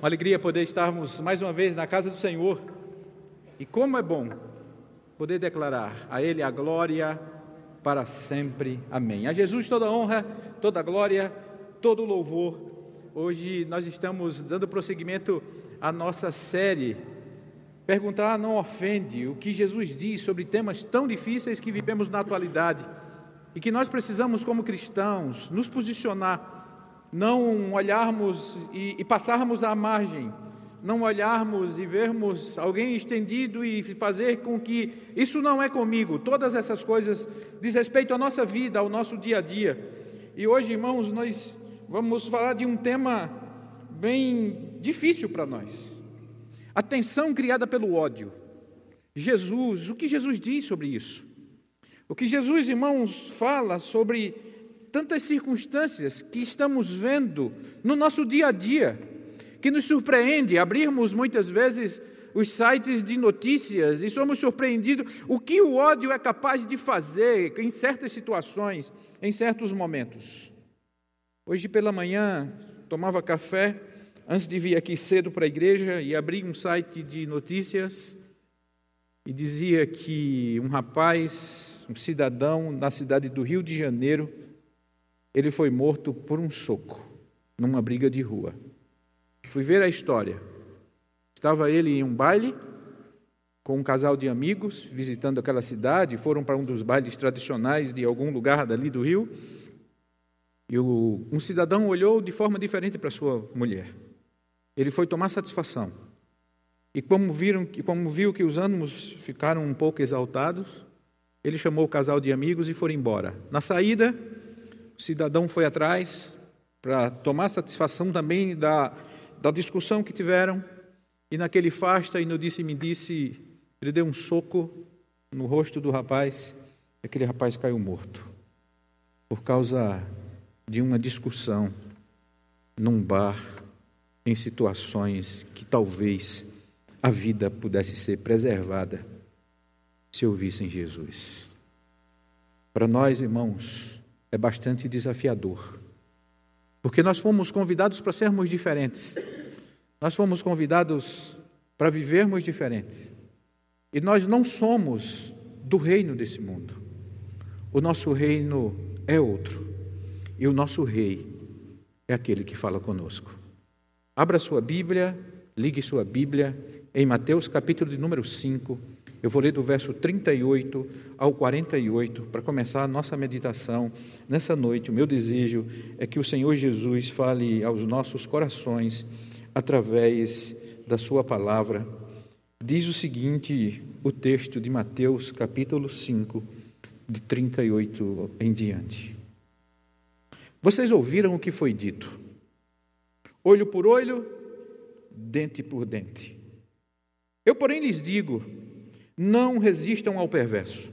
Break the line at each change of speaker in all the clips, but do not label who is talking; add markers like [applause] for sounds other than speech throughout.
Uma alegria poder estarmos mais uma vez na casa do Senhor. E como é bom poder declarar a Ele a glória para sempre. Amém. A Jesus toda honra, toda glória, todo louvor. Hoje nós estamos dando prosseguimento à nossa série. Perguntar não ofende o que Jesus diz sobre temas tão difíceis que vivemos na atualidade e que nós precisamos, como cristãos, nos posicionar não olharmos e, e passarmos à margem, não olharmos e vermos alguém estendido e fazer com que isso não é comigo. Todas essas coisas diz respeito à nossa vida, ao nosso dia a dia. E hoje, irmãos, nós vamos falar de um tema bem difícil para nós. A tensão criada pelo ódio. Jesus, o que Jesus diz sobre isso? O que Jesus, irmãos, fala sobre tantas circunstâncias que estamos vendo no nosso dia a dia, que nos surpreende abrirmos muitas vezes os sites de notícias e somos surpreendidos o que o ódio é capaz de fazer em certas situações, em certos momentos. Hoje pela manhã tomava café antes de vir aqui cedo para a igreja e abri um site de notícias e dizia que um rapaz, um cidadão na cidade do Rio de Janeiro, ele foi morto por um soco, numa briga de rua. Fui ver a história. Estava ele em um baile com um casal de amigos visitando aquela cidade, foram para um dos bailes tradicionais de algum lugar dali do Rio. E o, um cidadão olhou de forma diferente para sua mulher. Ele foi tomar satisfação. E como, viram, como viu que os ânimos ficaram um pouco exaltados, ele chamou o casal de amigos e foram embora. Na saída, o cidadão foi atrás para tomar satisfação também da, da discussão que tiveram, e naquele fasta e no disse-me disse, ele deu um soco no rosto do rapaz, e aquele rapaz caiu morto, por causa de uma discussão num bar, em situações que talvez a vida pudesse ser preservada se ouvissem Jesus. Para nós, irmãos, é bastante desafiador. Porque nós fomos convidados para sermos diferentes. Nós fomos convidados para vivermos diferentes. E nós não somos do reino desse mundo. O nosso reino é outro. E o nosso rei é aquele que fala conosco. Abra sua Bíblia, ligue sua Bíblia em Mateus capítulo de número 5. Eu vou ler do verso 38 ao 48 para começar a nossa meditação nessa noite. O meu desejo é que o Senhor Jesus fale aos nossos corações através da Sua palavra. Diz o seguinte: o texto de Mateus, capítulo 5, de 38 em diante. Vocês ouviram o que foi dito: olho por olho, dente por dente. Eu, porém, lhes digo: não resistam ao perverso.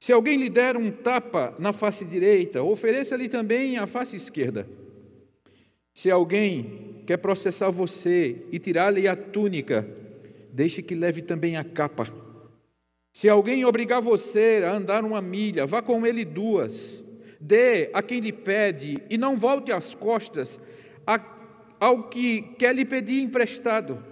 Se alguém lhe der um tapa na face direita, ofereça-lhe também a face esquerda. Se alguém quer processar você e tirar-lhe a túnica, deixe que leve também a capa. Se alguém obrigar você a andar uma milha, vá com ele duas. Dê a quem lhe pede e não volte as costas ao que quer lhe pedir emprestado.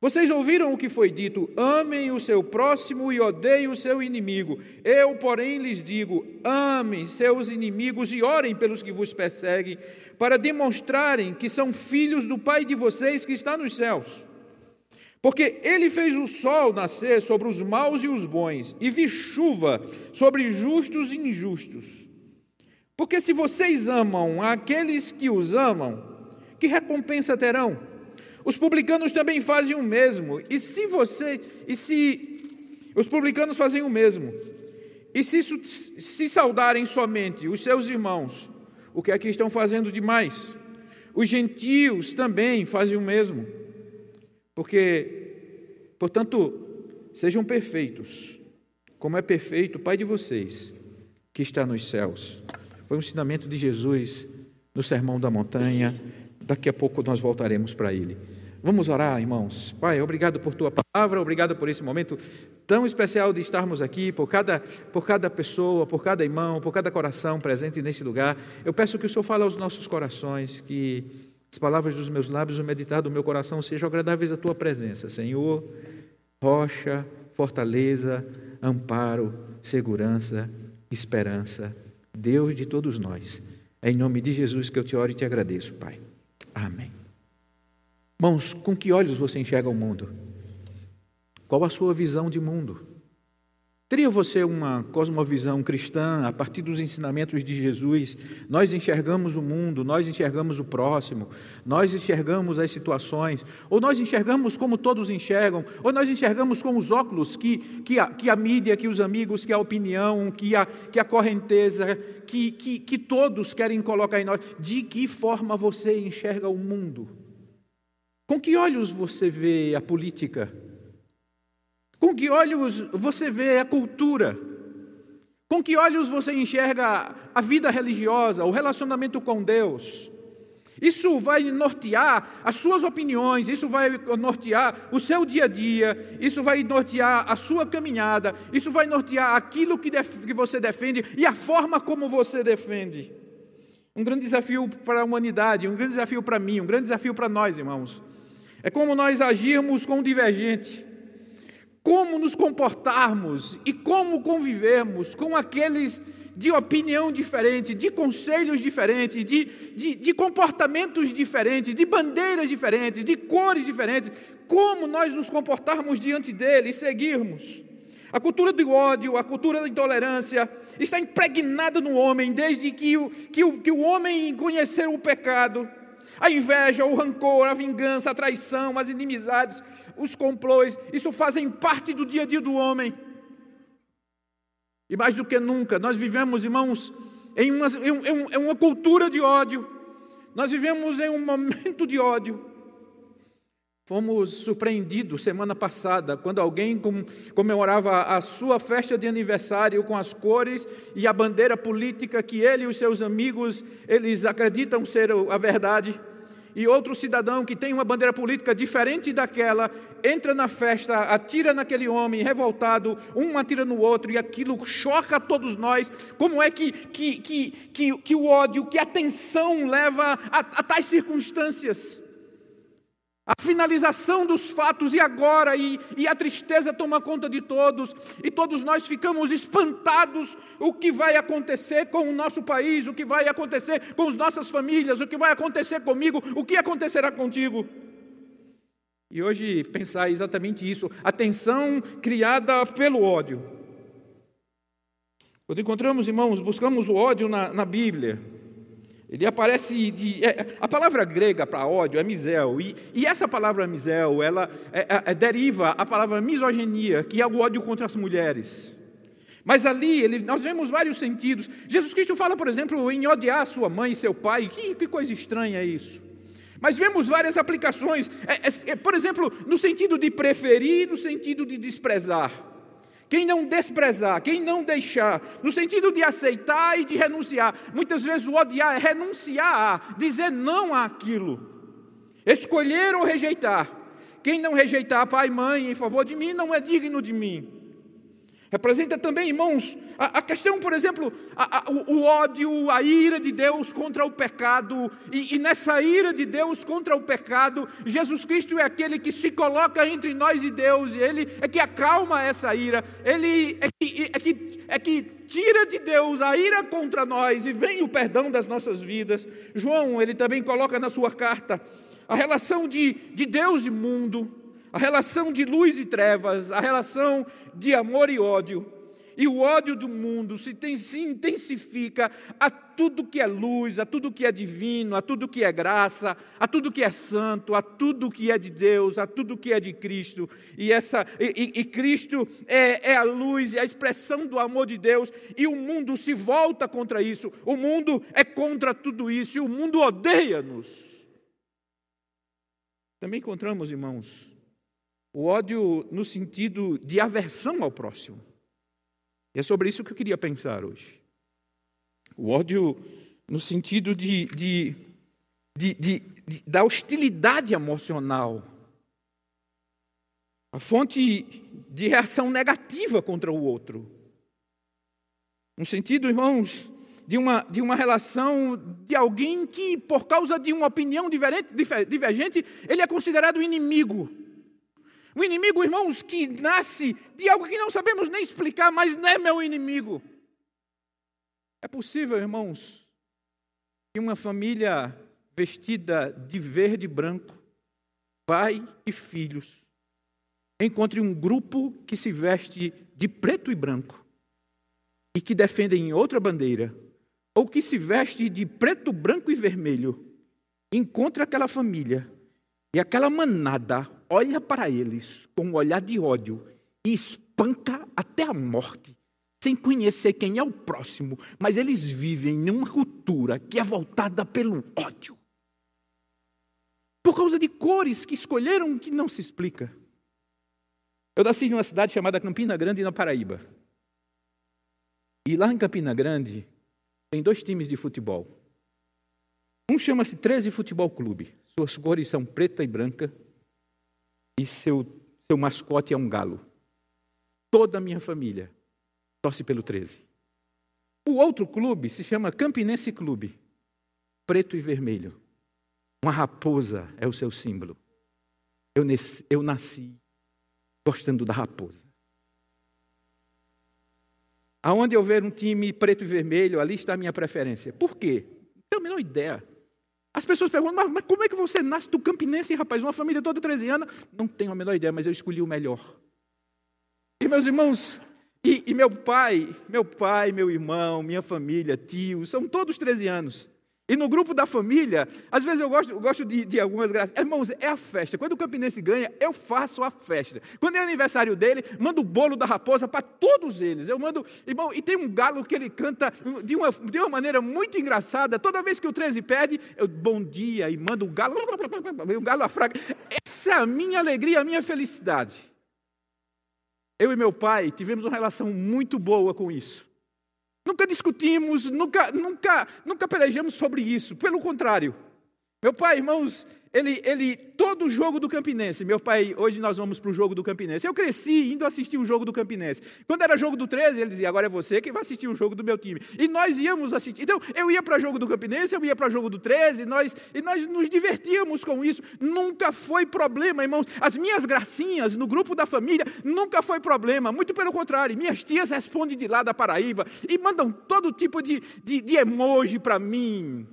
Vocês ouviram o que foi dito: amem o seu próximo e odeiem o seu inimigo. Eu, porém, lhes digo: amem seus inimigos e orem pelos que vos perseguem, para demonstrarem que são filhos do Pai de vocês que está nos céus. Porque ele fez o sol nascer sobre os maus e os bons, e vi chuva sobre justos e injustos. Porque se vocês amam aqueles que os amam, que recompensa terão? Os publicanos também fazem o mesmo. E se você, e se os publicanos fazem o mesmo, e se, se saudarem somente os seus irmãos, o que é que estão fazendo demais? Os gentios também fazem o mesmo. Porque, portanto, sejam perfeitos, como é perfeito o Pai de vocês, que está nos céus. Foi um ensinamento de Jesus no Sermão da Montanha. Daqui a pouco nós voltaremos para ele. Vamos orar, irmãos. Pai, obrigado por tua palavra, obrigado por esse momento tão especial de estarmos aqui, por cada, por cada pessoa, por cada irmão, por cada coração presente neste lugar. Eu peço que o Senhor fale aos nossos corações, que as palavras dos meus lábios, o meditar do meu coração sejam agradáveis à tua presença, Senhor, rocha, fortaleza, amparo, segurança, esperança, Deus de todos nós. É em nome de Jesus que eu te oro e te agradeço, Pai. Amém. Irmãos, com que olhos você enxerga o mundo? Qual a sua visão de mundo? Teria você uma cosmovisão cristã a partir dos ensinamentos de Jesus? Nós enxergamos o mundo, nós enxergamos o próximo, nós enxergamos as situações, ou nós enxergamos como todos enxergam, ou nós enxergamos com os óculos que, que, a, que a mídia, que os amigos, que a opinião, que a, que a correnteza, que, que, que todos querem colocar em nós. De que forma você enxerga o mundo? Com que olhos você vê a política? Com que olhos você vê a cultura? Com que olhos você enxerga a vida religiosa, o relacionamento com Deus? Isso vai nortear as suas opiniões, isso vai nortear o seu dia a dia, isso vai nortear a sua caminhada, isso vai nortear aquilo que, que você defende e a forma como você defende. Um grande desafio para a humanidade, um grande desafio para mim, um grande desafio para nós, irmãos. É como nós agirmos com o divergente como nos comportarmos e como convivermos com aqueles de opinião diferente, de conselhos diferentes, de, de, de, comportamentos diferentes, de bandeiras diferentes, de cores diferentes, como nós nos comportarmos diante dele e seguirmos. A cultura do ódio, a cultura da intolerância está impregnada no homem desde que o, que o, que o homem conheceu o pecado a inveja, o rancor, a vingança, a traição, as inimizades, os complôs, isso fazem parte do dia a dia do homem. E mais do que nunca, nós vivemos, irmãos, em uma, em, em uma cultura de ódio. Nós vivemos em um momento de ódio. Fomos surpreendidos semana passada, quando alguém comemorava a sua festa de aniversário com as cores e a bandeira política que ele e os seus amigos, eles acreditam ser a verdade e outro cidadão que tem uma bandeira política diferente daquela entra na festa, atira naquele homem revoltado, um atira no outro e aquilo choca todos nós. Como é que, que, que, que, que o ódio, que a tensão leva a, a tais circunstâncias? A finalização dos fatos e agora, e, e, a tristeza toma conta de todos, e todos nós ficamos espantados o que vai acontecer com o nosso país, o que vai acontecer com as nossas famílias, o que vai acontecer comigo, o que acontecerá contigo. E hoje pensar exatamente isso, a tensão criada pelo ódio. Quando encontramos, irmãos, buscamos o ódio na, na Bíblia, ele aparece de. É, a palavra grega para ódio é misel. E, e essa palavra misel, ela é, é, é, deriva a palavra misoginia, que é o ódio contra as mulheres. Mas ali ele, nós vemos vários sentidos. Jesus Cristo fala, por exemplo, em odiar sua mãe e seu pai. Que, que coisa estranha é isso. Mas vemos várias aplicações. É, é, por exemplo, no sentido de preferir, no sentido de desprezar. Quem não desprezar, quem não deixar, no sentido de aceitar e de renunciar. Muitas vezes o odiar é renunciar a, dizer não àquilo. Escolher ou rejeitar. Quem não rejeitar pai e mãe em favor de mim não é digno de mim. Representa também, irmãos, a, a questão, por exemplo, a, a, o, o, ódio, a ira de Deus contra o pecado, e, e, nessa ira de Deus contra o pecado, Jesus Cristo é aquele que se coloca entre nós e Deus, e Ele é que acalma essa ira, Ele é que, é que, é que tira de Deus a ira contra nós e vem o perdão das nossas vidas. João, ele também coloca na sua carta a relação de, de Deus e mundo a relação de luz e trevas, a relação de amor e ódio. E o ódio do mundo se, intensifica a tudo que é luz, a tudo que é divino, a tudo que é graça, a tudo que é santo, a tudo que é de Deus, a tudo que é de Cristo. E, essa, e, e Cristo é, é a luz, é a expressão do amor de Deus, e o mundo se volta contra isso. O mundo é contra tudo isso, e o mundo odeia-nos. Também encontramos, irmãos, o ódio no sentido de aversão ao próximo. E é sobre isso que eu queria pensar hoje. O ódio no sentido de, de, de, de da hostilidade emocional. A fonte de reação negativa contra o outro. No sentido, irmãos, de uma, de uma relação de alguém que, por causa de uma opinião diferente, divergente, ele é considerado inimigo. O inimigo, irmãos, que nasce de algo que não sabemos nem explicar, mas não é meu inimigo. É possível, irmãos, que uma família vestida de verde e branco, pai e filhos, encontre um grupo que se veste de preto e branco e que defendem outra bandeira, ou que se veste de preto, branco e vermelho, encontre aquela família e aquela manada olha para eles com um olhar de ódio e espanca até a morte, sem conhecer quem é o próximo, mas eles vivem numa cultura que é voltada pelo ódio. Por causa de cores que escolheram que não se explica. Eu nasci em uma cidade chamada Campina Grande, na Paraíba. E lá em Campina Grande tem dois times de futebol. Um chama-se 13 Futebol Clube. Suas cores são preta e branca e seu, seu mascote é um galo. Toda a minha família torce pelo 13. O outro clube se chama Campinense Clube, preto e vermelho. Uma raposa é o seu símbolo. Eu nasci, eu nasci gostando da raposa. Aonde eu ver um time preto e vermelho, ali está a minha preferência. Por quê? Não tenho a menor ideia. As pessoas perguntam, mas, mas, como é que você nasce do Campinense, rapaz? Uma família toda 13 anos? Não tenho a menor ideia, mas eu escolhi o melhor. E meus irmãos, e, e meu pai, meu pai, meu irmão, minha família, tio, são todos 13 anos. E no grupo da família, às vezes eu gosto, eu gosto de, de, algumas graças. Irmãos, é a festa. Quando o Campinense ganha, eu faço a festa. Quando é aniversário dele, mando o bolo da raposa para todos eles. Eu mando, irmão, e tem um galo que ele canta de uma, de uma maneira muito engraçada. Toda vez que o 13 pede, eu bom dia e mando o galo, o galo afraga. Essa é a minha alegria, a minha felicidade. Eu e meu pai tivemos uma relação muito boa com isso. Nunca discutimos, nunca, nunca, nunca pelejamos sobre isso. Pelo contrário, meu pai, irmãos, ele, ele, todo jogo do Campinense, meu pai, hoje nós vamos para o jogo do Campinense. Eu cresci indo assistir o jogo do Campinense. Quando era jogo do 13, ele dizia, agora é você que vai assistir o jogo do meu time. E nós íamos assistir. Então, eu ia para o jogo do Campinense, eu ia para o jogo do 13, nós, e nós nos divertíamos com isso. Nunca foi problema, irmãos. As minhas gracinhas no grupo da família nunca foi problema. Muito pelo contrário, minhas tias respondem de lá da Paraíba e mandam todo tipo de, de, de emoji para mim.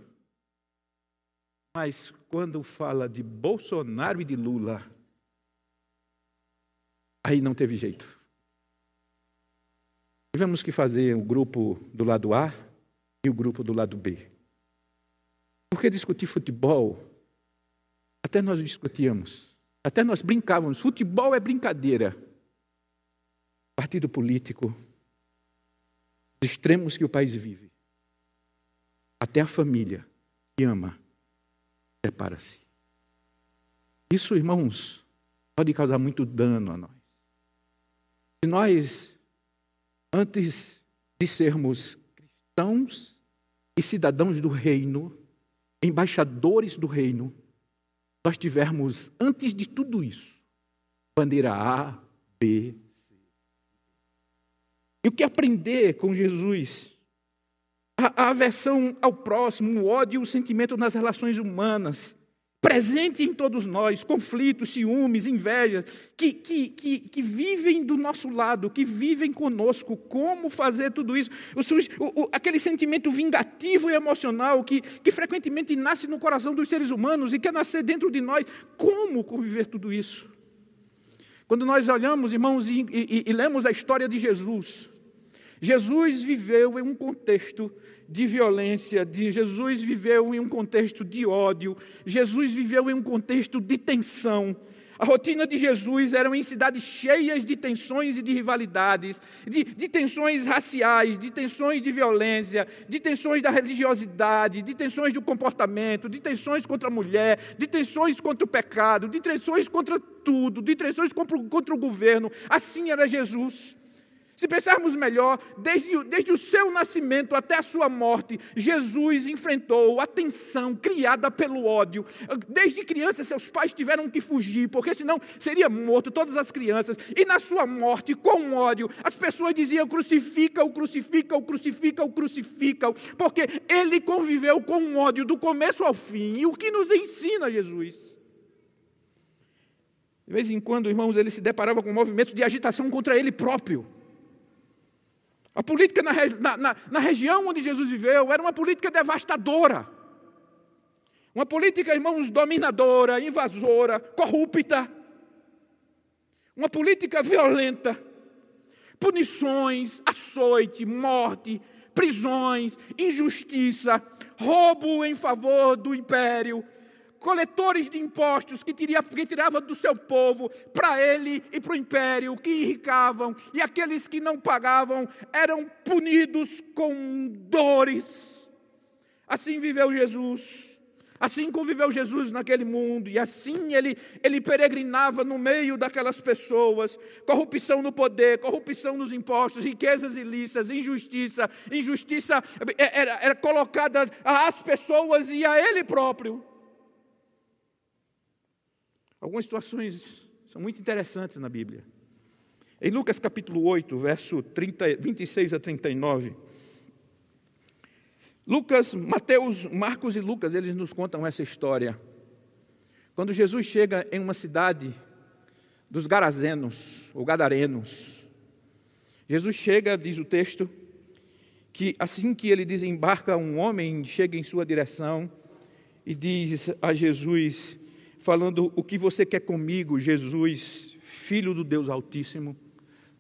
Mas quando fala de Bolsonaro e de Lula, aí não teve jeito. Tivemos que fazer o grupo do lado A e o grupo do lado B. Porque discutir futebol, até nós discutíamos, até nós brincávamos. Futebol é brincadeira. Partido político, os extremos que o país vive, até a família que ama separa-se. Isso, irmãos, pode causar muito dano a nós. Se nós, antes de sermos cristãos e cidadãos do reino, embaixadores do reino, nós tivermos, antes de tudo isso, bandeira A, B, C. E o que aprender com Jesus? A, aversão ao próximo, o ódio e o sentimento nas relações humanas, presente em todos nós, conflitos, ciúmes, inveja, que, que, que, que, vivem do nosso lado, que vivem conosco, como fazer tudo isso, o, o, aquele sentimento vingativo e emocional que, que frequentemente nasce no coração dos seres humanos e quer nascer dentro de nós, como conviver tudo isso? Quando nós olhamos, irmãos, e, e, e lemos a história de Jesus, Jesus viveu em um contexto de violência, de, Jesus viveu em um contexto de ódio, Jesus viveu em um contexto de tensão. A rotina de Jesus era em cidades cheias de tensões e de rivalidades, de, de, tensões raciais, de tensões de violência, de tensões da religiosidade, de tensões do comportamento, de tensões contra a mulher, de tensões contra o pecado, de tensões contra tudo, de tensões contra, contra o governo. Assim era Jesus. Se pensarmos melhor, desde, desde, o seu nascimento até a sua morte, Jesus enfrentou a tensão criada pelo ódio. Desde criança, seus pais tiveram que fugir, porque senão seria morto todas as crianças. E na sua morte, com ódio, as pessoas diziam: crucifica-o, crucifica-o, crucifica-o, crucifica-o, porque ele conviveu com o ódio do começo ao fim. E o que nos ensina Jesus? De vez em quando, irmãos, ele se deparava com movimentos de agitação contra ele próprio. A política na, na, na, região onde Jesus viveu era uma política devastadora. Uma política, irmãos, dominadora, invasora, corrupta. Uma política violenta. Punições, açoite, morte, prisões, injustiça, roubo em favor do império, coletores de impostos que, tirava do seu povo para ele e para o império, que irricavam, e aqueles que não pagavam eram punidos com dores. Assim viveu Jesus. Assim conviveu Jesus naquele mundo, e assim ele, ele peregrinava no meio daquelas pessoas. Corrupção no poder, corrupção nos impostos, riquezas ilícitas, injustiça. Injustiça era, era colocada às pessoas e a ele próprio. Algumas situações são muito interessantes na Bíblia. Em Lucas capítulo 8, verso 30, 26 a 39, Lucas, Mateus, Marcos e Lucas, eles nos contam essa história. Quando Jesus chega em uma cidade dos Garazenos, ou Gadarenos, Jesus chega, diz o texto, que assim que ele desembarca, um homem chega em sua direção e diz a Jesus: falando: O que você quer comigo, Jesus, filho do Deus Altíssimo?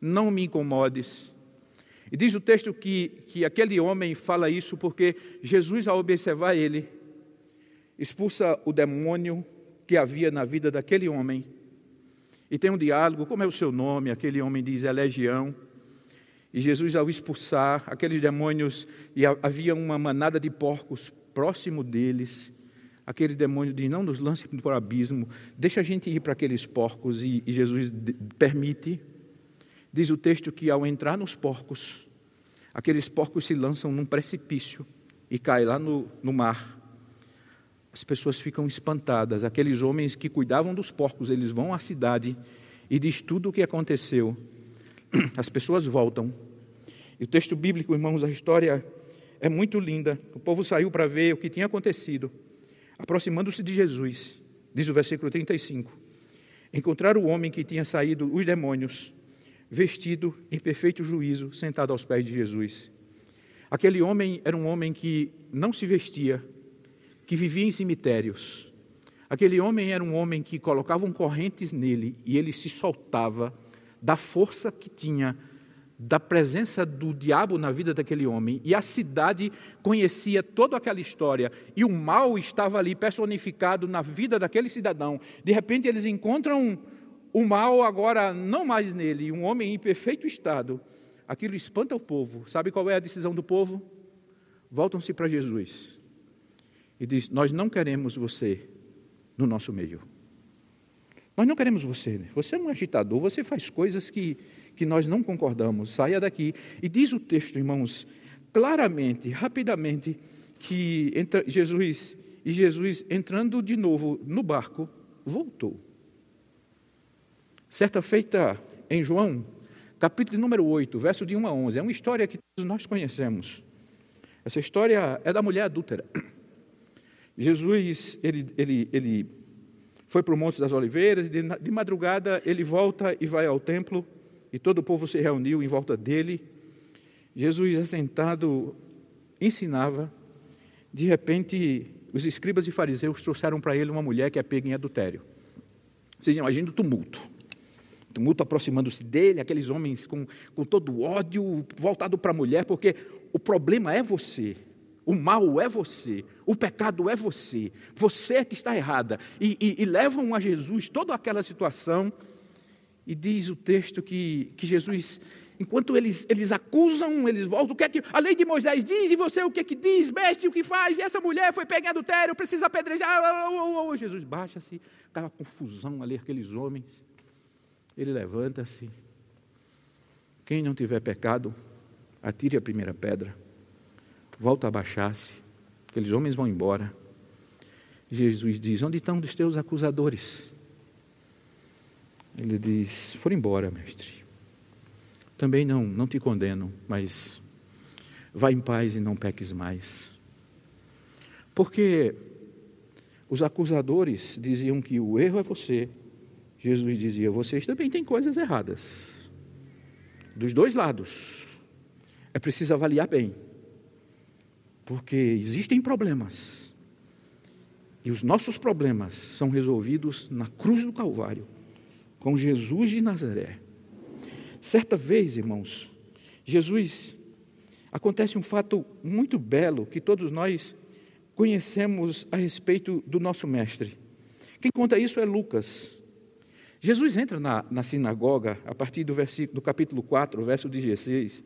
Não me incomodes. E diz o texto que, que aquele homem fala isso porque Jesus, ao observar ele, expulsa o demônio que havia na vida daquele homem. E tem um diálogo: como é o seu nome? Aquele homem diz: é legião. E Jesus, ao expulsar aqueles demônios, e havia uma manada de porcos próximo deles, aquele demônio diz: Não nos lance para o abismo, deixa a gente ir para aqueles porcos. E, e Jesus permite. Diz o texto que ao entrar nos porcos, aqueles porcos se lançam num precipício e caem lá no, no mar. As pessoas ficam espantadas. Aqueles homens que cuidavam dos porcos, eles vão à cidade e diz tudo o que aconteceu. [clears throat] As pessoas voltam. E o texto bíblico, irmãos, a história é muito linda. O povo saiu para ver o que tinha acontecido aproximando-se de Jesus, diz o versículo 35, encontraram o homem que tinha saído os demônios, vestido em perfeito juízo, sentado aos pés de Jesus. Aquele homem era um homem que não se vestia, que vivia em cemitérios. Aquele homem era um homem que colocavam correntes nele e ele se soltava da força que tinha da presença do diabo na vida daquele homem, e a cidade conhecia toda aquela história, e o mal estava ali personificado na vida daquele cidadão. De repente, eles encontram o mal agora não mais nele, um homem em perfeito estado. Aquilo espanta o povo. Sabe qual é a decisão do povo? Voltam-se para Jesus e diz: Nós não queremos você no nosso meio. Nós não queremos você. Você é um agitador, você faz coisas que que nós não concordamos, saia daqui. E diz o texto, irmãos, claramente, rapidamente, que entra Jesus e Jesus entrando de novo no barco, voltou. Certa feita em João, capítulo número 8, verso de 1 a 11, é uma história que todos nós conhecemos. Essa história é da mulher adúltera. Jesus, ele, ele, ele foi para o Monte das Oliveiras e de, de madrugada ele volta e vai ao templo e todo o povo se reuniu em volta dele. Jesus, assentado, ensinava. De repente, os escribas e fariseus trouxeram para ele uma mulher que é pega em adultério. Vocês imaginam o tumulto. O tumulto aproximando-se dele, aqueles homens com, com todo o ódio voltado para a mulher, porque o problema é você. O mal é você, o pecado é você, você é que está errada. E, e, e levam a Jesus toda aquela situação e diz o texto que, que Jesus, enquanto eles, eles acusam, eles voltam, o que é que a lei de Moisés diz, e você o que é que diz, mestre, o que faz, e essa mulher foi pegar adultério, precisa apedrejar, oh, oh, oh, Jesus baixa-se, aquela confusão ali, aqueles homens, ele levanta-se, Quem não tiver pecado, atire a primeira pedra. Volta a baixar-se. Aqueles homens vão embora. Jesus diz: Onde estão os teus acusadores? Ele diz: Foram embora, mestre. Também não, não te condeno, mas vá em paz e não peques mais. Porque os acusadores diziam que o erro é você. Jesus dizia: vocês também têm coisas erradas. Dos dois lados. É preciso avaliar bem. Porque existem problemas. E os nossos problemas são resolvidos na cruz do Calvário, com Jesus de Nazaré. Certa vez, irmãos, Jesus, acontece um fato muito belo que todos nós conhecemos a respeito do nosso mestre. Quem conta isso é Lucas. Jesus entra na, na sinagoga a partir do, versículo, do capítulo 4, verso 16.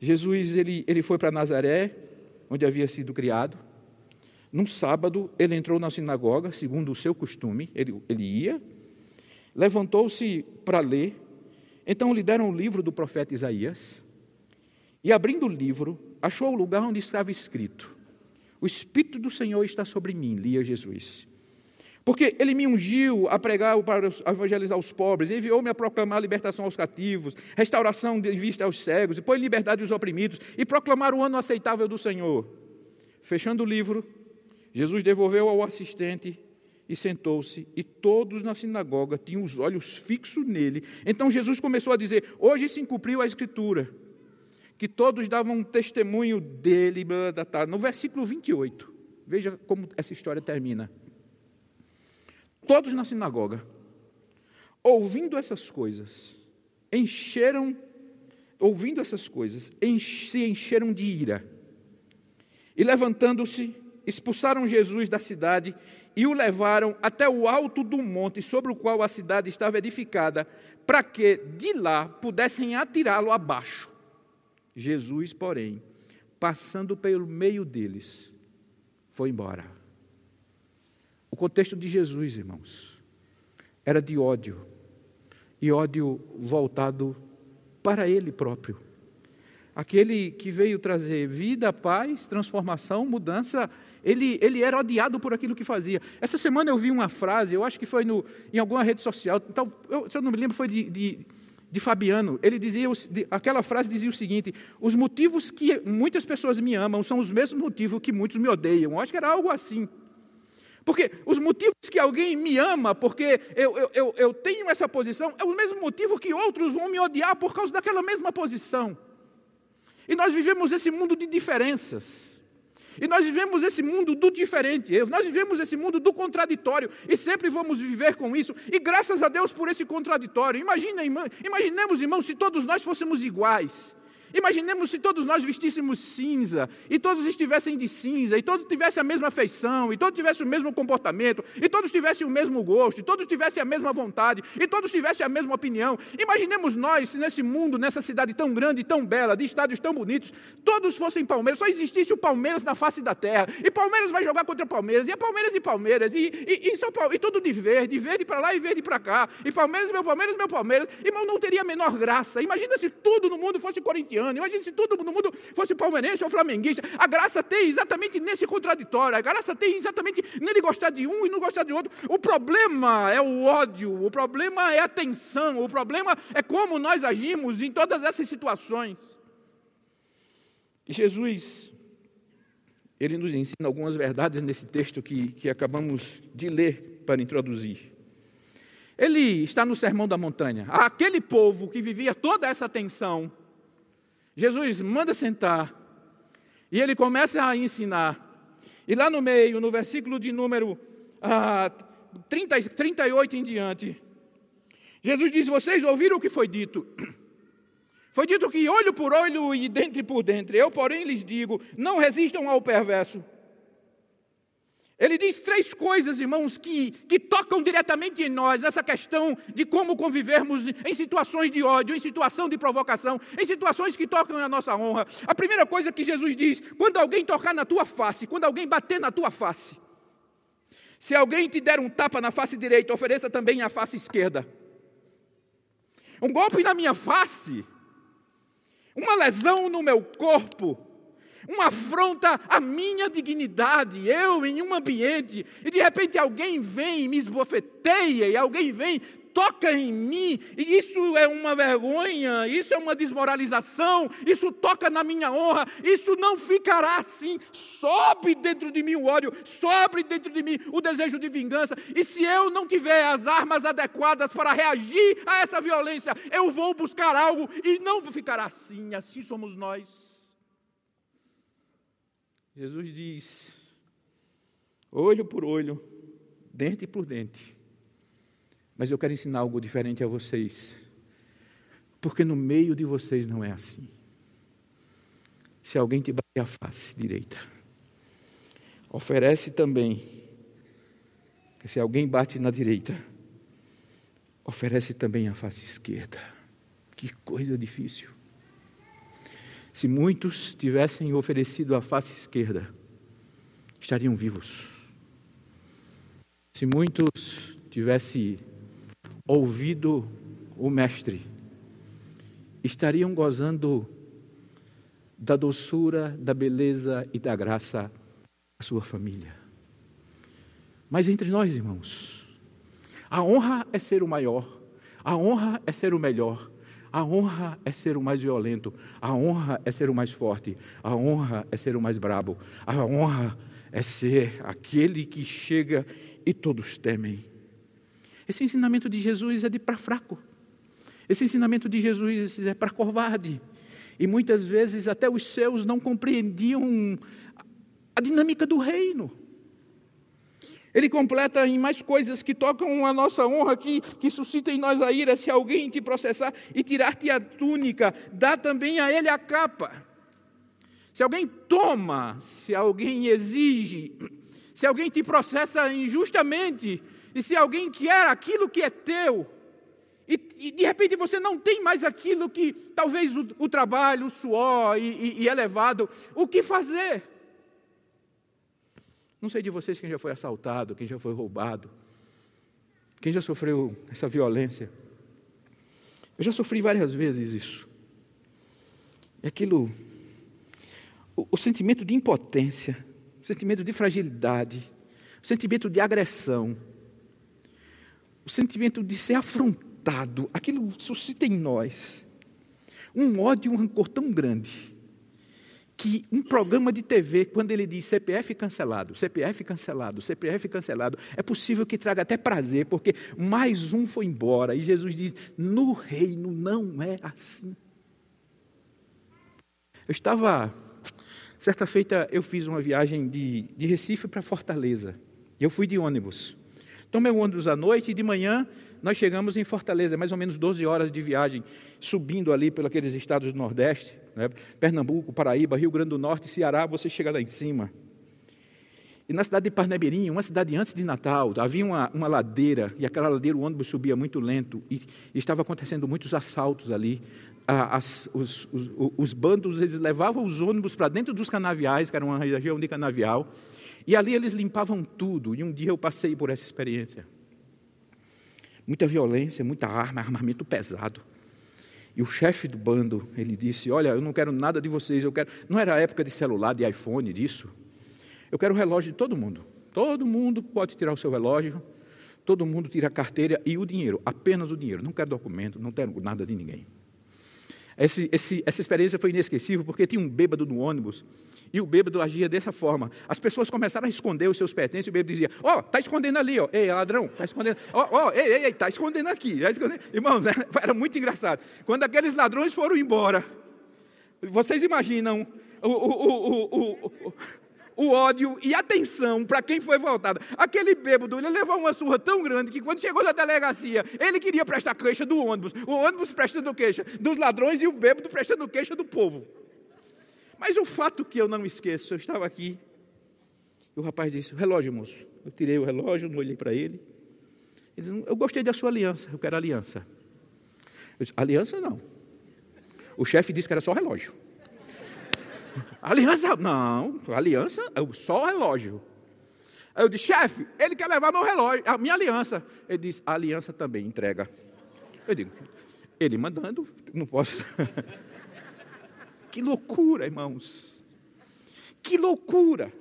Jesus ele, ele foi para Nazaré, onde havia sido criado. Num sábado, ele entrou na sinagoga, segundo o seu costume, ele, ele ia, levantou-se para ler. Então lhe deram o livro do profeta Isaías. E abrindo o livro, achou o lugar onde estava escrito: o Espírito do Senhor está sobre mim, lia Jesus. Porque ele me ungiu a pregar, para evangelizar os pobres, enviou-me a proclamar a libertação aos cativos, restauração de vista aos cegos, e liberdade aos oprimidos, e proclamar o ano aceitável do Senhor. Fechando o livro, Jesus devolveu ao assistente e sentou-se, e todos na sinagoga tinham os olhos fixos nele. Então Jesus começou a dizer: Hoje se cumpriu a Escritura que todos davam testemunho dele. No versículo 28, veja como essa história termina. Todos na sinagoga, ouvindo essas coisas, encheram, ouvindo essas coisas, se encheram de ira. E levantando-se, expulsaram Jesus da cidade e o levaram até o alto do monte sobre o qual a cidade estava edificada, para que de lá pudessem atirá-lo abaixo. Jesus, porém, passando pelo meio deles, foi embora. O contexto de Jesus, irmãos, era de ódio, e ódio voltado para ele próprio. Aquele que veio trazer vida, paz, transformação, mudança, ele, ele era odiado por aquilo que fazia. Essa semana eu vi uma frase, eu acho que foi no, em alguma rede social, então, eu, se eu não me lembro, foi de, de de Fabiano, ele dizia, aquela frase dizia o seguinte: os motivos que muitas pessoas me amam são os mesmos motivos que muitos me odeiam. Eu acho que era algo assim. Porque os motivos que alguém me ama, porque eu, eu, eu, eu tenho essa posição, é o mesmo motivo que outros vão me odiar por causa daquela mesma posição. E nós vivemos esse mundo de diferenças. E nós vivemos esse mundo do diferente, nós vivemos esse mundo do contraditório, e sempre vamos viver com isso, e graças a Deus por esse contraditório. Imagina, imaginemos, irmãos, se todos nós fôssemos iguais. Imaginemos se todos nós vestíssemos cinza, e todos estivessem de cinza, e todos tivessem a mesma feição, e todos tivessem o mesmo comportamento, e todos tivessem o mesmo gosto, e todos tivessem a mesma vontade, e todos tivessem a mesma opinião. Imaginemos nós, se nesse mundo, nessa cidade tão grande, tão bela, de estádios tão bonitos, todos fossem Palmeiras, só existisse o Palmeiras na face da terra, e Palmeiras vai jogar contra Palmeiras, e é Palmeiras e Palmeiras, e, e, e, São Paulo, e tudo de verde, verde para lá e verde para cá, e Palmeiras, meu Palmeiras, meu Palmeiras, irmão, não teria a menor graça. Imagina se tudo no mundo fosse corintiano corintiano. Imagina se todo mundo fosse palmeirense ou flamenguista. A graça tem exatamente nesse contraditório. A graça tem exatamente nele gostar de um e não gostar de outro. O problema é o ódio. O problema é a tensão. O problema é como nós agimos em todas essas situações. E Jesus, ele nos ensina algumas verdades nesse texto que, que acabamos de ler para introduzir. Ele está no Sermão da Montanha. Aquele povo que vivia toda essa tensão, Jesus manda sentar e ele começa a ensinar. E lá no meio, no versículo de número ah, 30, 38 em diante, Jesus diz: Vocês ouviram o que foi dito? [clears throat] Foi dito que olho por olho e dente por dentro. Eu, porém, lhes digo: não resistam ao perverso. Ele diz três coisas, irmãos, que, que tocam diretamente em nós, nessa questão de como convivermos em situações de ódio, em situação de provocação, em situações que tocam a nossa honra. A primeira coisa que Jesus diz: quando alguém tocar na tua face, quando alguém bater na tua face, se alguém te der um tapa na face direita, ofereça também a face esquerda. Um golpe na minha face uma lesão no meu corpo, uma afronta à minha dignidade, eu em um ambiente, e de repente alguém vem e me esbofeteia, e alguém vem, toca em mim, e isso é uma vergonha, isso é uma desmoralização, isso toca na minha honra, isso não ficará assim. Sobe dentro de mim o ódio, sobe dentro de mim o desejo de vingança, e se eu não tiver as armas adequadas para reagir a essa violência, eu vou buscar algo e não ficará assim, assim somos nós. Jesus diz: olho por olho, dente por dente. Mas eu quero ensinar algo diferente a vocês, porque no meio de vocês não é assim. Se alguém te bater a face direita, oferece também. Se alguém bate na direita, oferece também a face esquerda. Que coisa difícil. Se muitos tivessem oferecido a face esquerda, estariam vivos. Se muitos tivessem ouvido o Mestre, estariam gozando da doçura, da beleza e da graça da sua família. Mas entre nós, irmãos, a honra é ser o maior, a honra é ser o melhor, a honra é ser o mais violento, a honra é ser o mais forte, a honra é ser o mais brabo, a honra é ser aquele que chega e todos temem. Esse ensinamento de Jesus é de para fraco. Esse ensinamento de Jesus é para covarde. E muitas vezes até os seus não compreendiam a dinâmica do reino. Ele completa em mais coisas que tocam a nossa honra, que, que suscitam em nós a ira. Se alguém te processar e tirar-te a túnica, dá também a ele a capa. Se alguém toma, se alguém exige, se alguém te processa injustamente, e se alguém quer aquilo que é teu, e, e de repente você não tem mais aquilo que talvez o, o trabalho, o suor e, e, e é levado, o que fazer? Não sei de vocês quem já foi assaltado, quem já foi roubado, quem já sofreu essa violência. Eu já sofri várias vezes isso. É aquilo, o, o sentimento de impotência, o sentimento de fragilidade, o sentimento de agressão, o sentimento de ser afrontado, aquilo suscita em nós um ódio e um rancor tão grande que um programa de TV, quando ele diz CPF cancelado, CPF cancelado, CPF cancelado, é possível que traga até prazer, porque mais um foi embora. E Jesus diz: no reino não é assim. Eu estava, certa feita, eu fiz uma viagem de, de Recife para Fortaleza. E eu fui de ônibus. Tomei o ônibus à noite e de manhã nós chegamos em Fortaleza, mais ou menos 12 horas de viagem, subindo ali pelos estados do Nordeste, né? Pernambuco, Paraíba, Rio Grande do Norte, Ceará, você chega lá em cima. E na cidade de Parnamirim, uma cidade antes de Natal, havia uma, uma ladeira, e aquela ladeira o ônibus subia muito lento, e, e estava acontecendo muitos assaltos ali. as, os, os, os bandos, eles levavam os ônibus para dentro dos canaviais, que era uma região de canavial, e ali eles limpavam tudo. E um dia eu passei por essa experiência. Muita violência, muita arma, armamento pesado. E o chefe do bando, ele disse: Olha, eu não quero nada de vocês, eu quero. Não era a época de celular, de iPhone, disso. Eu quero o relógio de todo mundo. Todo mundo pode tirar o seu relógio, todo mundo tira a carteira e o dinheiro, apenas o dinheiro. Não quero documento, não quero nada de ninguém. Esse, esse, essa experiência foi inesquecível porque tinha um bêbado no ônibus e o bêbado agia dessa forma. As pessoas começaram a esconder os seus pertences e o bêbado dizia: Ó, oh, está escondendo ali, ó. Ei, ladrão, está escondendo. Ó, oh, oh, ei, ei, está escondendo aqui. Tá escondendo. Irmãos, [laughs] era muito engraçado. Quando aqueles ladrões foram embora, vocês imaginam o, o, o, o ódio e a tensão para quem foi voltado. Aquele bêbado, ele levou uma surra tão grande que quando chegou na delegacia, ele queria prestar queixa do ônibus. O ônibus prestando queixa dos ladrões e o bêbado prestando queixa do povo. Mas o fato que eu não esqueço, eu estava aqui, e o rapaz disse: relógio, moço. Eu tirei o relógio, não olhei para ele. Ele disse: Eu gostei da sua aliança, eu quero aliança. Eu disse: Aliança não. O chefe disse que era só relógio. Aliança? Não, aliança, só relógio. Aí eu disse: chefe, ele quer levar meu relógio, a minha aliança. Ele disse: a aliança também entrega. Eu digo: ele mandando, não posso. [laughs] Que loucura, irmãos. Que loucura.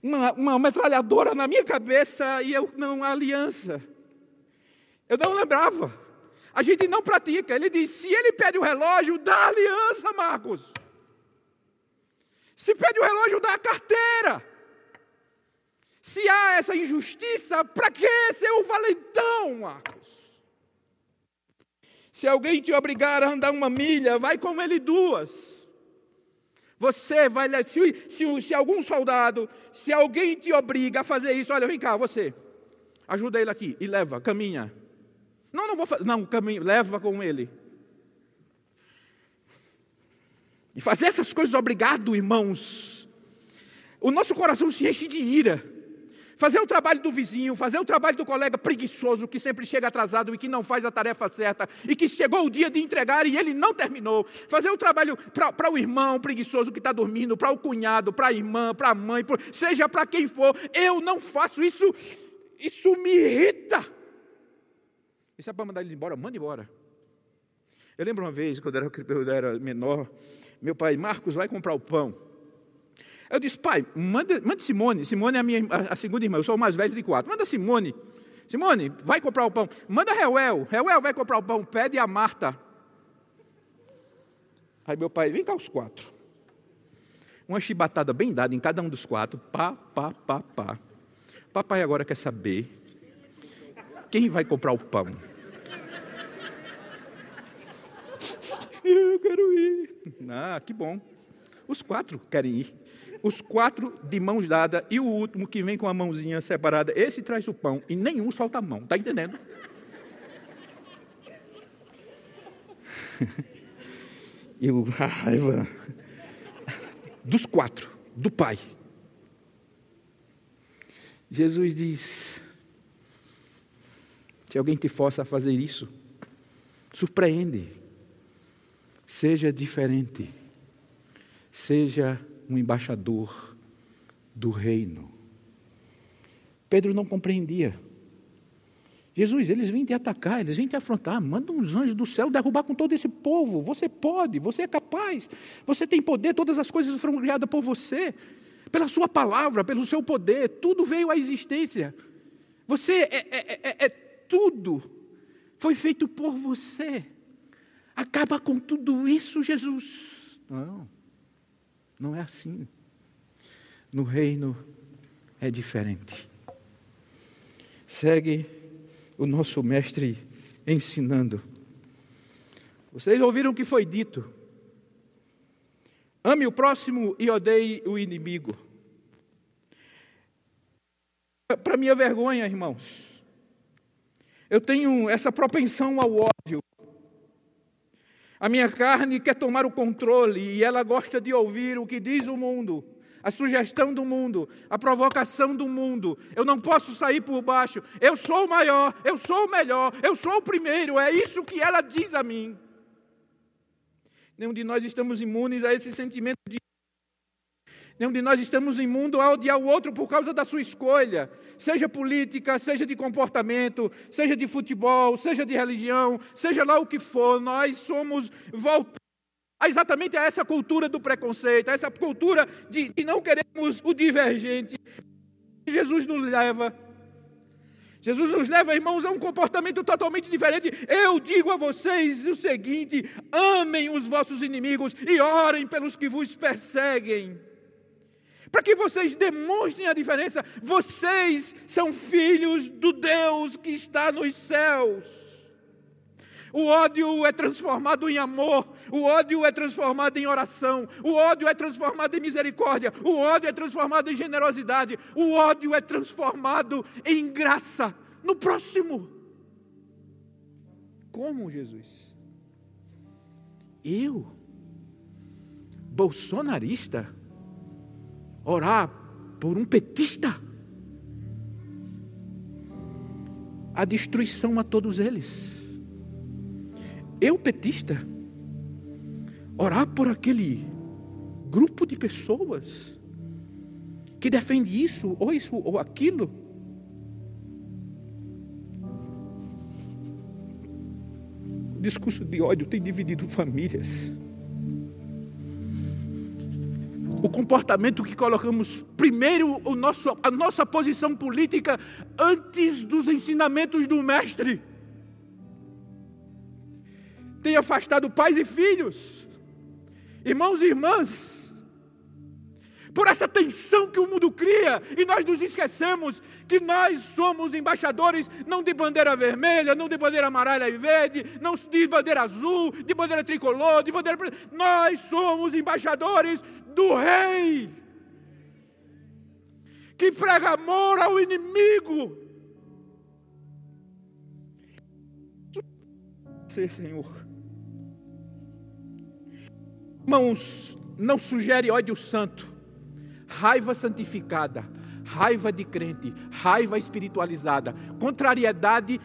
Uma, uma metralhadora na minha cabeça e eu não, aliança. Eu não lembrava. A gente não pratica. Ele diz: se ele pede o relógio, dá aliança, Marcos. Se pede o relógio, dá a carteira. Se há essa injustiça, para que ser o valentão, Marcos? Se alguém te obrigar a andar uma milha, vai com ele duas. Você vai, se, se, se algum soldado, se alguém te obriga a fazer isso, olha, vem cá, você, ajuda ele aqui e leva, caminha. Não, não vou fazer, não, caminha, leva com ele. E fazer essas coisas obrigado, irmãos, o nosso coração se enche de ira fazer o trabalho do vizinho, fazer o trabalho do colega preguiçoso que sempre chega atrasado e que não faz a tarefa certa e que chegou o dia de entregar e ele não terminou, fazer o trabalho para o irmão preguiçoso que está dormindo, para o cunhado, para a irmã, para a mãe, seja para quem for, eu não faço isso, isso me irrita. Isso é para mandar eles embora? Manda embora. Eu lembro uma vez, quando eu era menor, meu pai, Marcos, vai comprar o pão. Eu disse, pai, manda, manda Simone. Simone é a minha a segunda irmã, eu sou o mais velho de quatro. Manda Simone. Simone, vai comprar o pão. Manda Reuel. Reuel vai comprar o pão. Pede a Marta. Aí meu pai, vem cá os quatro. Uma chibatada bem dada em cada um dos quatro. Pá, pá, pá, pá. Papai agora quer saber quem vai comprar o pão. Eu quero ir. Ah, que bom. Os quatro querem ir os quatro de mãos dadas e o último que vem com a mãozinha separada, esse traz o pão e nenhum solta a mão, está entendendo? [laughs] Eu, a raiva dos quatro, do Pai. Jesus diz: se alguém te força a fazer isso, surpreende, seja diferente, seja um embaixador do reino. Pedro não compreendia. Jesus, eles vêm te atacar, eles vêm te afrontar, manda uns anjos do céu derrubar com todo esse povo. Você pode, você é capaz, você tem poder, todas as coisas foram criadas por você, pela sua palavra, pelo seu poder, tudo veio à existência. Você é, é, é, é tudo, foi feito por você. Acaba com tudo isso, Jesus. Não. Não é assim. No reino é diferente. Segue o nosso mestre ensinando. Vocês ouviram o que foi dito? Ame o próximo e odeie o inimigo. Para minha vergonha, irmãos, eu tenho essa propensão ao ódio. A minha carne quer tomar o controle e ela gosta de ouvir o que diz o mundo, a sugestão do mundo, a provocação do mundo. Eu não posso sair por baixo. Eu sou o maior, eu sou o melhor, eu sou o primeiro. É isso que ela diz a mim. Nenhum de nós estamos imunes a esse sentimento de Nenhum de nós estamos imundo a odiar o outro por causa da sua escolha, seja política, seja de comportamento, seja de futebol, seja de religião, seja lá o que for, nós somos voltados exatamente a essa cultura do preconceito, a essa cultura de, não queremos o divergente. Jesus nos leva. Jesus nos leva, irmãos, a um comportamento totalmente diferente. Eu digo a vocês o seguinte: amem os vossos inimigos e orem pelos que vos perseguem para que vocês demonstrem a diferença. Vocês são filhos do Deus que está nos céus. O ódio é transformado em amor, o ódio é transformado em oração, o ódio é transformado em misericórdia, o ódio é transformado em generosidade, o ódio é transformado em graça no próximo. Como, Jesus? Eu, bolsonarista, orar por um petista. A destruição a todos eles. Eu, petista, orar por aquele grupo de pessoas que defende isso, ou isso, ou aquilo. O discurso de ódio tem dividido famílias. Comportamento que colocamos primeiro o nosso, a nossa posição política antes dos ensinamentos do Mestre. Tem afastado pais e filhos, irmãos e irmãs, por essa tensão que o mundo cria, e nós nos esquecemos que nós somos embaixadores não de bandeira vermelha, não de bandeira amarela e verde, não de bandeira azul, de bandeira tricolor, de bandeira. Nós somos embaixadores do Rei, que prega amor ao inimigo. Senhor. Irmãos, não sugere ódio santo raiva santificada, raiva de crente, raiva espiritualizada, contrariedade,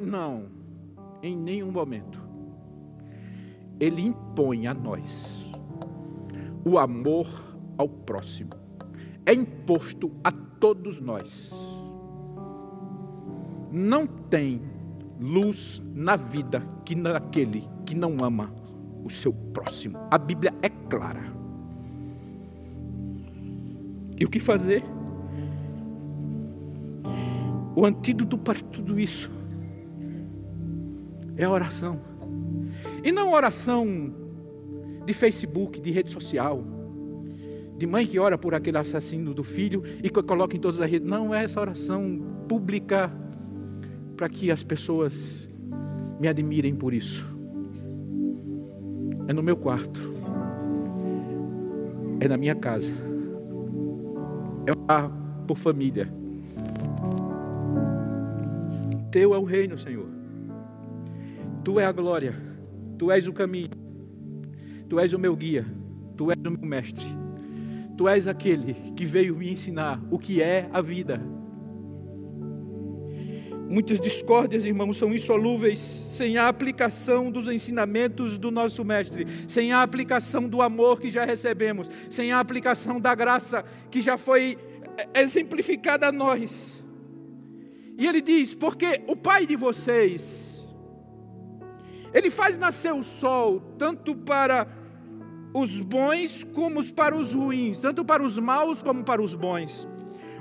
não, em nenhum momento. Ele impõe a nós o amor ao próximo, é imposto a todos nós. Não tem luz na vida que naquele que não ama o seu próximo. A Bíblia é clara. E o que fazer? O antídoto para tudo isso é a oração. E não oração de Facebook, de rede social, de mãe que ora por aquele assassino do filho e que coloca em todas as redes. Não é essa oração pública para que as pessoas me admirem por isso. É no meu quarto. É na minha casa é orar por família. Teu é o reino, Senhor. Tu é a glória. Tu és o caminho. Tu és o meu guia. Tu és o meu mestre. Tu és aquele que veio me ensinar o que é a vida. Muitas discórdias, irmãos, são insolúveis sem a aplicação dos ensinamentos do nosso Mestre, sem a aplicação do amor que já recebemos, sem a aplicação da graça que já foi exemplificada a nós. E ele diz: Porque o Pai de vocês, ele faz nascer o sol tanto para os bons como para os ruins, tanto para os maus como para os bons.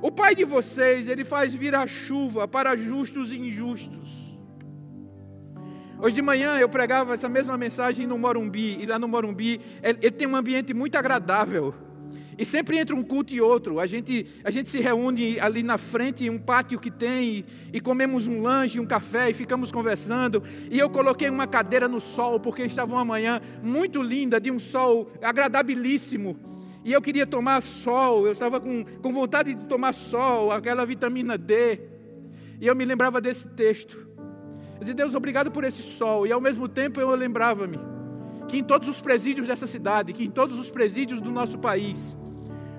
O Pai de vocês, ele faz vir a chuva para justos e injustos. Hoje de manhã eu pregava essa mesma mensagem no Morumbi, e lá no Morumbi ele, tem um ambiente muito agradável. E sempre entre um culto e outro, a gente, a gente se reúne ali na frente, em um pátio que tem, e, e, comemos um lanche, um café, e ficamos conversando. E eu coloquei uma cadeira no sol, porque estava uma manhã muito linda, de um sol agradabilíssimo e eu queria tomar sol, eu estava com, com vontade de tomar sol, aquela vitamina D. E eu me lembrava desse texto. Eu dizia, Deus, obrigado por esse sol. E ao mesmo tempo eu lembrava-me que em todos os presídios dessa cidade, que em todos os presídios do nosso país,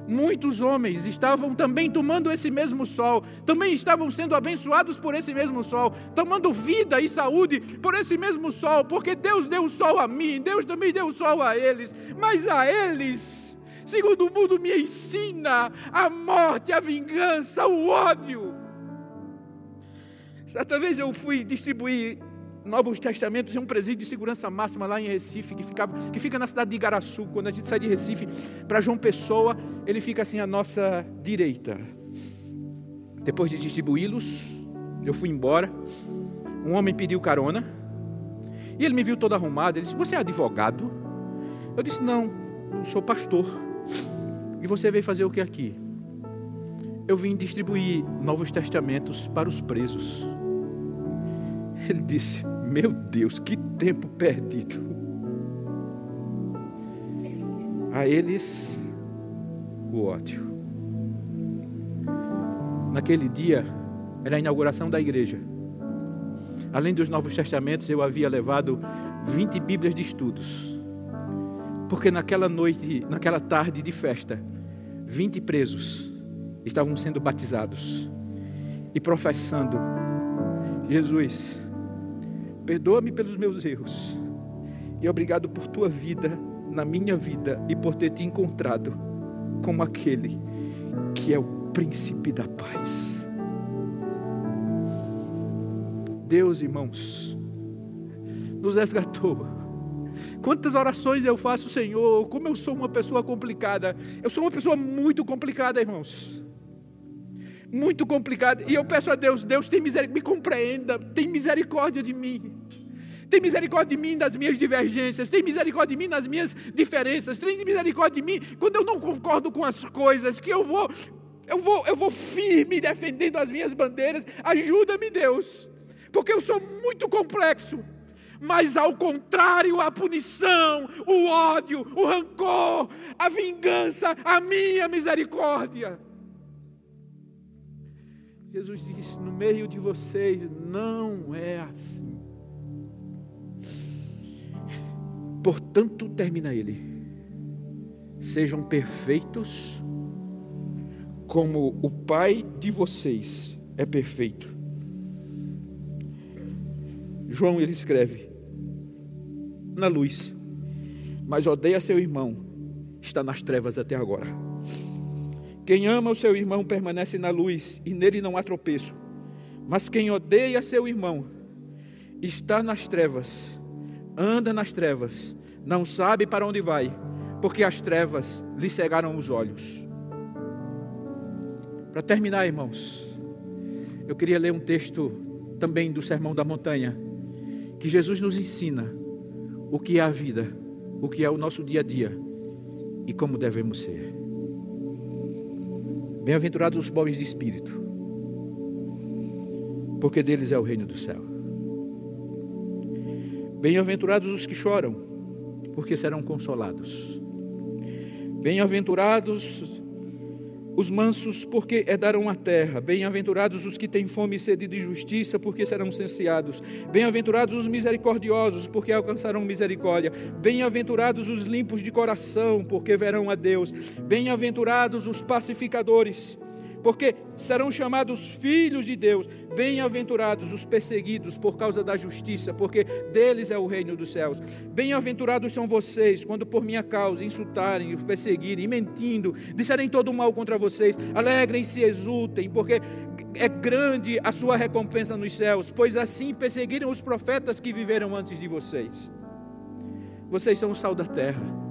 muitos homens estavam também tomando esse mesmo sol, também estavam sendo abençoados por esse mesmo sol, tomando vida e saúde por esse mesmo sol, porque Deus deu o sol a mim, Deus também deu o sol a eles, mas a eles segundo o mundo me ensina, a morte, a vingança, o ódio. Certa vez eu fui distribuir Novos Testamentos em um presídio de segurança máxima lá em Recife, que, ficava, que fica na cidade de Igaraçu. Quando a gente sai de Recife para João Pessoa, ele fica assim à nossa direita. Depois de distribuí-los, eu fui embora. Um homem pediu carona. E ele me viu todo arrumado. Ele disse: Você é advogado? Eu disse: Não, eu sou pastor. E você veio fazer o que aqui? Eu vim distribuir Novos Testamentos para os presos. Ele disse: Meu Deus, que tempo perdido. A eles, o ódio. Naquele dia, era a inauguração da igreja. Além dos Novos Testamentos, eu havia levado 20 Bíblias de estudos porque naquela noite, naquela tarde de festa, 20 presos estavam sendo batizados e professando: Jesus, perdoa-me pelos meus erros e obrigado por tua vida na minha vida e por ter te encontrado como aquele que é o príncipe da paz. Deus, irmãos, nos resgatou Quantas orações eu faço, Senhor, como eu sou uma pessoa complicada. Eu sou uma pessoa muito complicada, irmãos. Muito complicada. E eu peço a Deus, Deus tem misericórdia, me compreenda, tem misericórdia de mim. Tem misericórdia de mim das minhas divergências, tem misericórdia de mim nas minhas diferenças, tem misericórdia de mim quando eu não concordo com as coisas, que eu vou eu vou eu vou firme defendendo as minhas bandeiras. Ajuda-me, Deus. Porque eu sou muito complexo mas ao contrário, a punição, o ódio, o rancor, a vingança, a minha misericórdia. Jesus disse: no meio de vocês não é assim. Portanto, termina ele: sejam perfeitos, como o Pai de vocês é perfeito. João ele escreve: na luz, mas odeia seu irmão, está nas trevas até agora. Quem ama o seu irmão permanece na luz e nele não há tropeço. Mas quem odeia seu irmão está nas trevas, anda nas trevas, não sabe para onde vai, porque as trevas lhe cegaram os olhos. Para terminar, irmãos, eu queria ler um texto também do Sermão da Montanha, que Jesus nos ensina o que é a vida, o que é o nosso dia a dia e como devemos ser. Bem-aventurados os pobres de espírito, porque deles é o reino do céu. Bem-aventurados os que choram, porque serão consolados. Bem-aventurados os mansos, porque herdarão a terra. Bem-aventurados os que têm fome e sede de justiça, porque serão saciados. Bem-aventurados os misericordiosos, porque alcançarão misericórdia. Bem-aventurados os limpos de coração, porque verão a Deus. Bem-aventurados os pacificadores, porque serão chamados filhos de Deus. Bem-aventurados os perseguidos por causa da justiça, porque deles é o reino dos céus. Bem-aventurados são vocês quando por minha causa insultarem, os perseguirem, mentindo, disserem todo o mal contra vocês. Alegrem-se exultem, porque é grande a sua recompensa nos céus, pois assim perseguiram os profetas que viveram antes de vocês. Vocês são o sal da terra.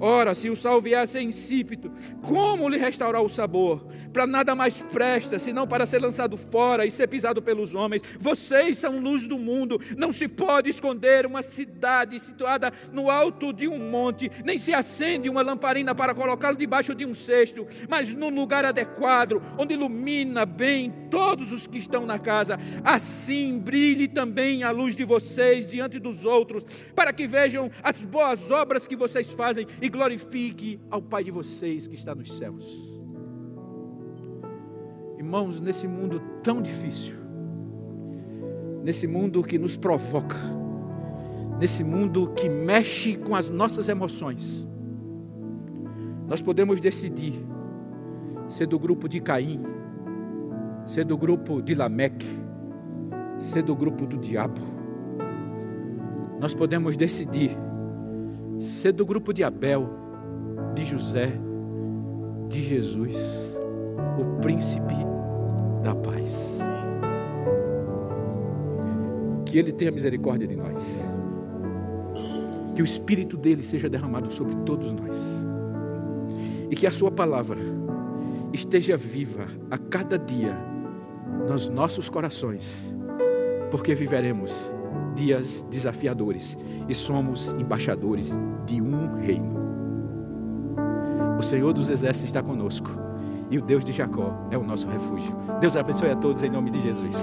Ora, se o sal viesse insípido, como lhe restaurar o sabor? Para nada mais presta, senão para ser lançado fora e ser pisado pelos homens. Vocês são luz do mundo. Não se pode esconder uma cidade situada no alto de um monte, nem se acende uma lamparina para colocá-la debaixo de um cesto, mas num lugar adequado, onde ilumina bem todos os que estão na casa. Assim brilhe também a luz de vocês diante dos outros, para que vejam as boas obras que vocês fazem e glorifique ao Pai de vocês que está nos céus. Irmãos, nesse mundo tão difícil, nesse mundo que nos provoca, nesse mundo que mexe com as nossas emoções, nós podemos decidir ser do grupo de Caim, ser do grupo de Lameque, ser do grupo do diabo. Nós podemos decidir ser do grupo de Abel, de José, de Jesus, o príncipe da paz. Que Ele tenha misericórdia de nós. Que o Espírito dele seja derramado sobre todos nós. E que a Sua palavra esteja viva a cada dia nos nossos corações, porque viveremos dias desafiadores e somos embaixadores de um reino. O Senhor dos Exércitos está conosco e o Deus de Jacó é o nosso refúgio. Deus abençoe a todos em nome de Jesus.